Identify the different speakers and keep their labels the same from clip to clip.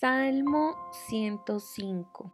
Speaker 1: Salmo 105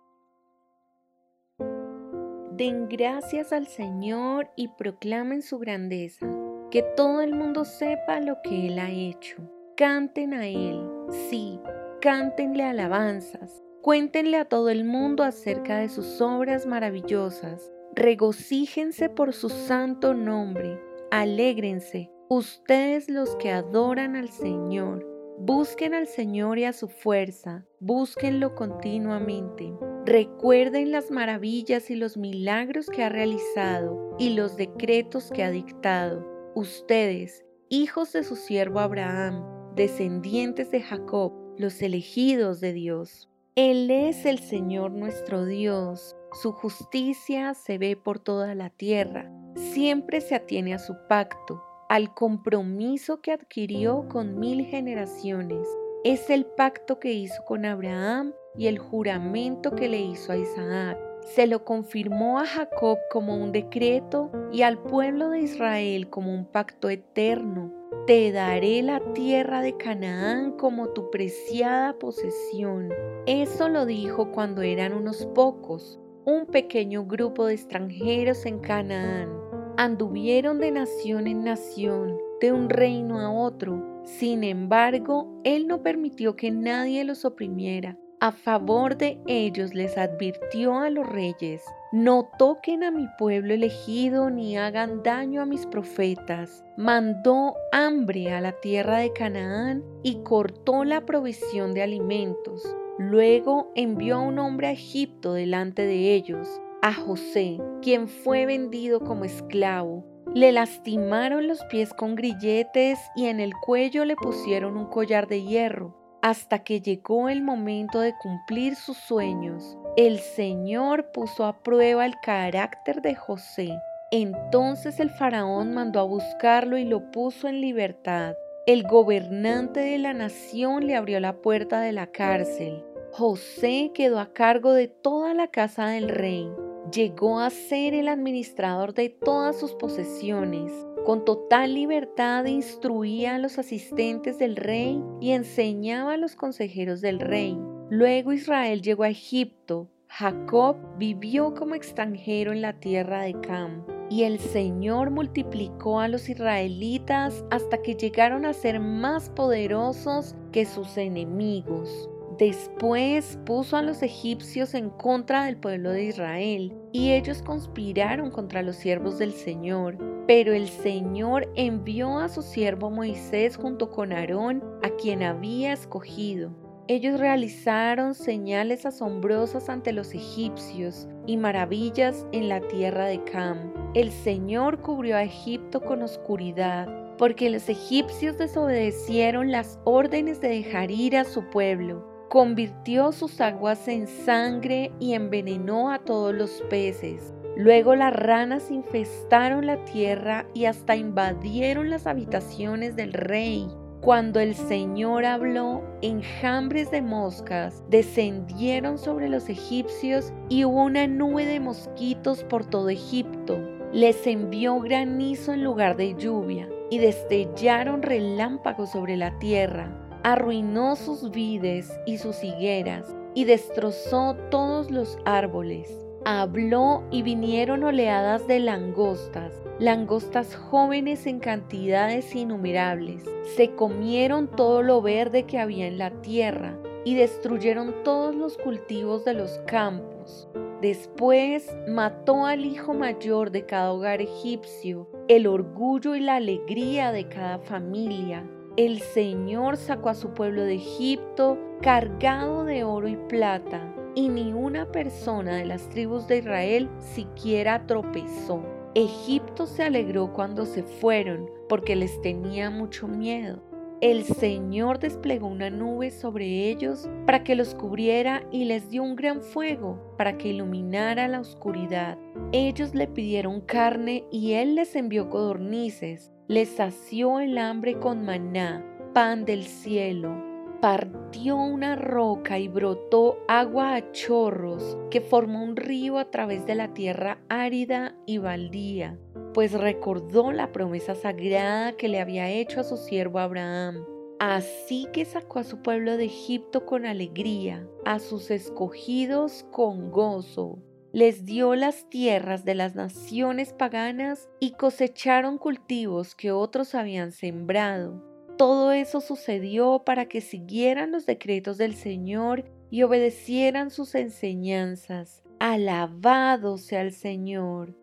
Speaker 1: Den gracias al Señor y proclamen su grandeza, que todo el mundo sepa lo que Él ha hecho. Canten a Él, sí, cántenle alabanzas, cuéntenle a todo el mundo acerca de sus obras maravillosas, regocíjense por su santo nombre, alégrense, ustedes los que adoran al Señor Busquen al Señor y a su fuerza, búsquenlo continuamente. Recuerden las maravillas y los milagros que ha realizado y los decretos que ha dictado. Ustedes, hijos de su siervo Abraham, descendientes de Jacob, los elegidos de Dios. Él es el Señor nuestro Dios. Su justicia se ve por toda la tierra. Siempre se atiene a su pacto al compromiso que adquirió con mil generaciones. Es el pacto que hizo con Abraham y el juramento que le hizo a Isaac. Se lo confirmó a Jacob como un decreto y al pueblo de Israel como un pacto eterno. Te daré la tierra de Canaán como tu preciada posesión. Eso lo dijo cuando eran unos pocos, un pequeño grupo de extranjeros en Canaán anduvieron de nación en nación, de un reino a otro. Sin embargo, Él no permitió que nadie los oprimiera. A favor de ellos les advirtió a los reyes, no toquen a mi pueblo elegido ni hagan daño a mis profetas. Mandó hambre a la tierra de Canaán y cortó la provisión de alimentos. Luego envió a un hombre a Egipto delante de ellos a José, quien fue vendido como esclavo. Le lastimaron los pies con grilletes y en el cuello le pusieron un collar de hierro, hasta que llegó el momento de cumplir sus sueños. El Señor puso a prueba el carácter de José. Entonces el faraón mandó a buscarlo y lo puso en libertad. El gobernante de la nación le abrió la puerta de la cárcel. José quedó a cargo de toda la casa del rey llegó a ser el administrador de todas sus posesiones. Con total libertad instruía a los asistentes del rey y enseñaba a los consejeros del rey. Luego Israel llegó a Egipto. Jacob vivió como extranjero en la tierra de Cam. Y el Señor multiplicó a los israelitas hasta que llegaron a ser más poderosos que sus enemigos. Después puso a los egipcios en contra del pueblo de Israel, y ellos conspiraron contra los siervos del Señor. Pero el Señor envió a su siervo Moisés junto con Aarón, a quien había escogido. Ellos realizaron señales asombrosas ante los egipcios y maravillas en la tierra de Cam. El Señor cubrió a Egipto con oscuridad, porque los egipcios desobedecieron las órdenes de dejar ir a su pueblo convirtió sus aguas en sangre y envenenó a todos los peces. Luego las ranas infestaron la tierra y hasta invadieron las habitaciones del rey. Cuando el Señor habló, enjambres de moscas descendieron sobre los egipcios y hubo una nube de mosquitos por todo Egipto. Les envió granizo en lugar de lluvia y destellaron relámpagos sobre la tierra arruinó sus vides y sus higueras y destrozó todos los árboles. Habló y vinieron oleadas de langostas, langostas jóvenes en cantidades innumerables. Se comieron todo lo verde que había en la tierra y destruyeron todos los cultivos de los campos. Después mató al hijo mayor de cada hogar egipcio, el orgullo y la alegría de cada familia el Señor sacó a su pueblo de Egipto cargado de oro y plata, y ni una persona de las tribus de Israel siquiera tropezó. Egipto se alegró cuando se fueron, porque les tenía mucho miedo. El Señor desplegó una nube sobre ellos para que los cubriera y les dio un gran fuego para que iluminara la oscuridad. Ellos le pidieron carne y Él les envió codornices les sació el hambre con maná, pan del cielo. Partió una roca y brotó agua a chorros que formó un río a través de la tierra árida y baldía, pues recordó la promesa sagrada que le había hecho a su siervo Abraham. Así que sacó a su pueblo de Egipto con alegría, a sus escogidos con gozo. Les dio las tierras de las naciones paganas y cosecharon cultivos que otros habían sembrado. Todo eso sucedió para que siguieran los decretos del Señor y obedecieran sus enseñanzas. Alabado sea el Señor.